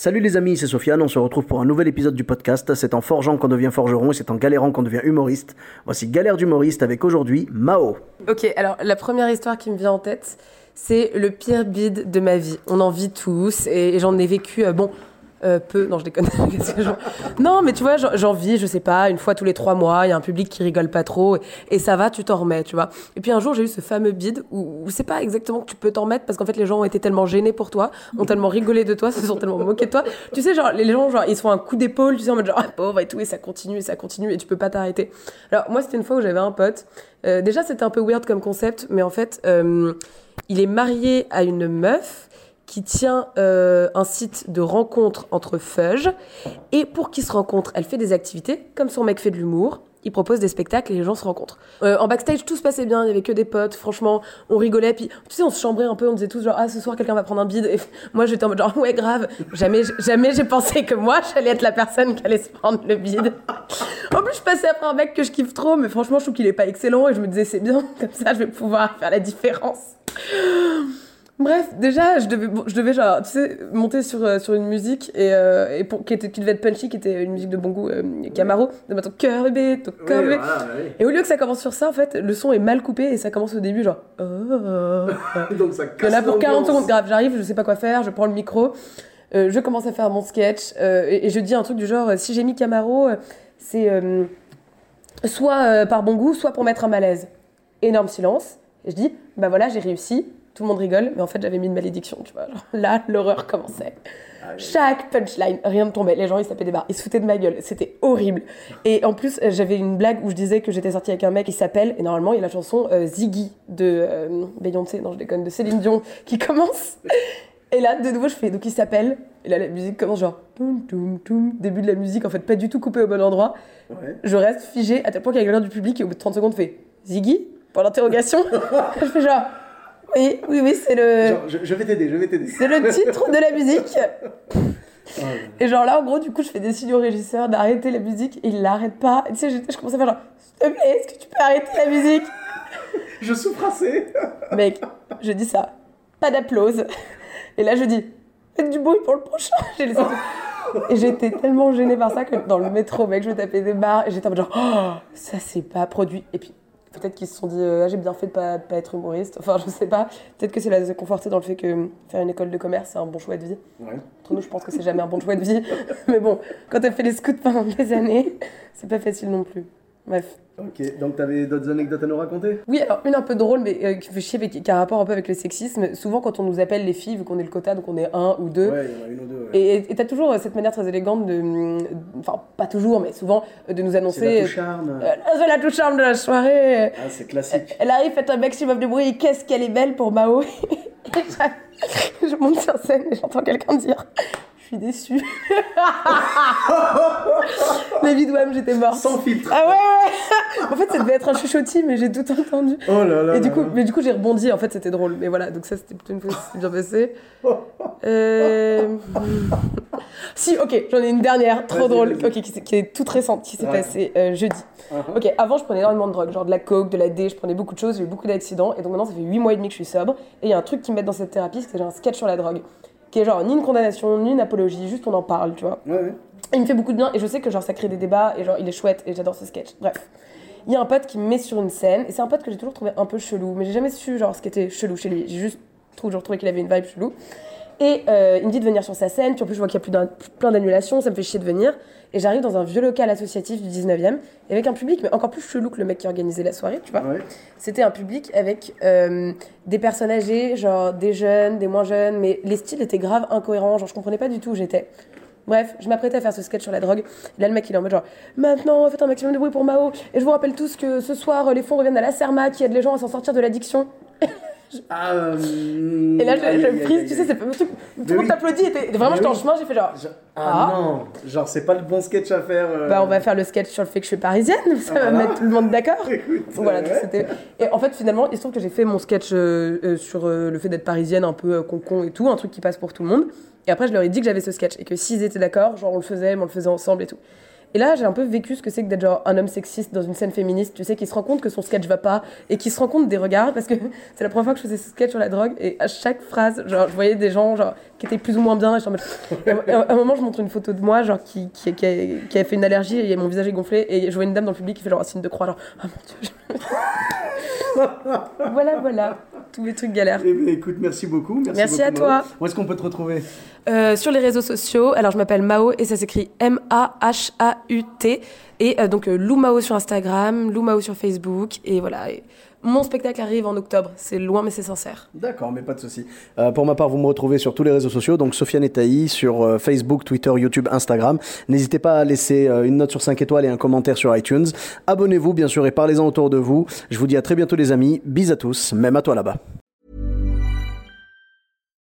Salut les amis, c'est Sofiane, on se retrouve pour un nouvel épisode du podcast. C'est en forgeant qu'on devient forgeron et c'est en galérant qu'on devient humoriste. Voici Galère d'humoriste avec aujourd'hui Mao. Ok, alors la première histoire qui me vient en tête, c'est le pire bide de ma vie. On en vit tous et, j'en ai vécu, euh, bon, euh, peu, non je déconne. Non mais tu vois, j'en- vis, je sais pas, une fois tous les trois mois, il y a un public qui rigole pas trop et, et ça va, tu t'en remets, tu vois. Et puis un jour j'ai eu ce fameux bide où, où c'est pas exactement que tu peux t'en remettre parce qu'en fait les gens ont été tellement gênés pour toi, ont tellement rigolé de toi, se sont tellement moqués de toi. Tu sais, genre les gens, genre ils se font un coup d'épaule, tu sais, en mode genre ah, pauvre et tout, et ça continue, et ça continue, et tu peux pas t'arrêter. Alors moi c'était une fois où j'avais un pote. Euh, déjà c'était un peu weird comme concept, mais en fait euh, il est marié à une meuf qui tient euh, un site de rencontre entre fudge. Et pour qu'ils se rencontrent, elle fait des activités, comme son mec fait de l'humour. Il propose des spectacles et les gens se rencontrent. Euh, en backstage, tout se passait bien, il y avait que des potes, franchement, on rigolait. Puis, tu sais, on se chambrait un peu, on disait tous genre, ah, ce soir, quelqu'un va prendre un bide. Et moi, j'étais en mode genre, ouais, grave. Jamais, jamais j'ai pensé que moi, j'allais être la personne qui allait se prendre le bide. En plus, je passais après un mec que je kiffe trop, mais franchement, je trouve qu'il est pas excellent. Et je me disais, c'est bien, comme ça, je vais pouvoir faire la différence. Bref, déjà, je devais, je devais genre, tu sais, monter sur, euh, sur une musique et, euh, et pour, qui, était, qui devait être punchy, qui était une musique de bon goût, euh, Camaro, de mettre ton cœur bébé, ton cœur bébé. Et au lieu que ça commence sur ça, en fait, le son est mal coupé et ça commence au début, genre. Oh. Donc ça Il y en a pour 40 secondes, grave, j'arrive, je sais pas quoi faire, je prends le micro, je commence à faire mon sketch et, et je dis un truc du genre, si j'ai mis Camaro, c'est soit par bon goût, soit pour mettre un malaise. Énorme silence. Et je dis, bah voilà, j'ai réussi. Tout le monde rigole, mais en fait, j'avais mis une malédiction, tu vois. Genre, là, l'horreur commençait. Chaque punchline, rien ne tombait. Les gens, ils se tapaient des barres. Ils se foutaient de ma gueule. C'était horrible. Et en plus, euh, j'avais une blague où je disais que j'étais sortie avec un mec qui s'appelle, et normalement, il y a la chanson euh, Ziggy de euh, Beyoncé, non, je déconne, de Céline Dion, qui commence. Et là, de nouveau, je fais, donc il s'appelle. Et là, la musique commence genre, toum, toum, toum. Début de la musique, en fait, pas du tout coupé au bon endroit. Je reste figée à tel point qu'il y a quelqu'un du public qui, au bout de 30 secondes, fait Ziggy? Pour l'interrogation. je fais genre, oui, oui, oui, c'est le. je, je vais t'aider, je vais t'aider. C'est le titre de la musique. Et genre là, en gros, du coup, je fais des signes au régisseur d'arrêter la musique et il l'arrête pas. Et tu sais, j'étais- je commence à faire genre, s'il te plaît, est-ce que tu peux arrêter la musique? Je souffre assez. Mec, je dis ça. Pas d'applause. Et là, je dis, faites du bruit pour le prochain. J'ai laissé. Et j'étais tellement gênée par ça que dans le métro, mec, je me tapais des barres et j'étais en mode genre, oh, ça c'est pas produit. Et puis, peut-être qu'ils se sont dit, euh, ah, j'ai bien fait de pas, pas être humoriste. Enfin, je sais pas. Peut-être que c'est la conforté dans le fait que faire une école de commerce, c'est un bon choix de vie. Ouais. Entre nous, je pense que c'est jamais un bon choix de vie. Mais bon, quand t'as fait les scouts pendant des années, c'est pas facile non plus. Bref. Ok, donc t'avais d'autres anecdotes à nous raconter? Oui, alors une un peu drôle, mais euh, qui fait chier, mais qui qui a un rapport un peu avec le sexisme. Souvent, quand on nous appelle les filles, vu qu'on est le quota, donc on est un ou deux. Ouais, il y en a une ou deux. ouais. Et et t'as toujours euh, cette manière très élégante de. hum, Enfin, pas toujours, mais souvent, euh, de nous C'est annoncer. la touche charme. euh, c'est la touche charme de la soirée. Ah, c'est classique. Elle arrive, fait un maximum de bruit, qu'est-ce qu'elle est belle pour Mao. Et je, monte sur scène et j'entends quelqu'un dire suis déçue. Les vidouam, j'étais morte. Sans filtre. Ah ouais, ouais En fait, ça devait être un chuchotis, mais j'ai tout entendu. Oh là là. Et du coup, mais du coup, j'ai rebondi. En fait, c'était drôle. Mais voilà, donc ça, c'était plutôt une fois que c'était bien passé. Euh... si, ok, j'en ai une dernière, trop drôle, ok, qui, qui est toute récente, qui s'est Ouais. passée euh, jeudi. Uh-huh. Ok, avant, je prenais énormément de drogue, genre de la coke, de la D, je prenais beaucoup de choses, j'ai eu beaucoup d'accidents. Et donc maintenant, ça fait 8 mois et demi que je suis sobre. Et il y a un truc qui me met dans cette thérapie, c'est que j'ai un sketch sur la drogue. Qui est genre ni une condamnation, ni une apologie, juste on en parle, tu vois. Ouais, ouais. Il me fait beaucoup de bien et je sais que genre ça crée des débats et genre il est chouette et j'adore ce sketch. Bref. Il y a un pote qui me met sur une scène et c'est un pote que j'ai toujours trouvé un peu chelou, mais j'ai jamais su genre ce qui était chelou chez lui. J'ai juste toujours trouvé qu'il avait une vibe chelou. Et euh, il me dit de venir sur sa scène, puis en plus je vois qu'il y a plus plein d'annulations, ça me fait chier de venir. Et j'arrive dans un vieux local associatif du 19e, et avec un public, mais encore plus chelou que le mec qui organisait la soirée, tu vois. Ouais. C'était un public avec euh, des personnes âgées, genre des jeunes, des moins jeunes, mais les styles étaient grave incohérents, genre je comprenais pas du tout où j'étais. Bref, je m'apprêtais à faire ce sketch sur la drogue. Et là, le mec, il est en mode genre, maintenant, faites un maximum de bruit pour Mao. Et je vous rappelle tous que ce soir, les fonds reviennent à la Serma qui aide les gens à s'en sortir de l'addiction. Ah, euh, Et là, je, frise, aïe, tu sais, c'est pas le truc. Tout le monde t'applaudit et vraiment, j'étais en chemin, j'ai fait genre. Je- Ah. Ah, non, genre c'est pas le bon sketch à faire. euh. Bah, on va faire le sketch sur le fait que je suis parisienne, ça va mettre tout le monde d'accord. Voilà, euh, ouais. c'était. Et en fait, finalement, il se trouve que j'ai fait mon sketch euh, sur le fait d'être parisienne, un peu con-con et tout, un truc qui passe pour tout le monde. Et après, je leur ai dit que j'avais ce sketch et que s'ils étaient d'accord, genre on le faisait, mais on le faisait ensemble et tout. Et là, j'ai un peu vécu ce que c'est que d'être genre un homme sexiste dans une scène féministe, tu sais, qui se rend compte que son sketch va pas et qui se rend compte des regards parce que c'est la première fois que je faisais ce sketch sur la drogue et à chaque phrase, genre, je voyais des gens genre qui étaient plus ou moins bien et, je à un- moment, je montre une photo de moi, genre qui, qui, qui, a, qui a fait une allergie et mon visage est gonflé et je vois une dame dans le public qui fait genre un signe de croix, genre, ah mon dieu, je- voilà, voilà, tous les trucs galères. Eh bien, écoute, merci beaucoup. Merci, Merci beaucoup, à toi. Mao. Où est-ce qu'on peut te retrouver? Euh, sur les réseaux sociaux, alors je m'appelle Mao et ça s'écrit M-A-H-A-U-T. Et euh, donc euh, Lou Mao sur Instagram, Lou Mao sur Facebook. Et voilà. Mon spectacle arrive en octobre. C'est loin mais c'est sincère. D'accord, mais pas de souci. Euh, pour ma part, vous me retrouvez sur tous les réseaux sociaux, donc Sofiane Etaï sur Facebook, Twitter, YouTube, Instagram. N'hésitez pas à laisser une note sur 5 étoiles et un commentaire sur iTunes. Abonnez-vous, bien sûr, et parlez-en autour de vous. Je vous dis à très bientôt, les amis. Bis à tous, même à toi là-bas.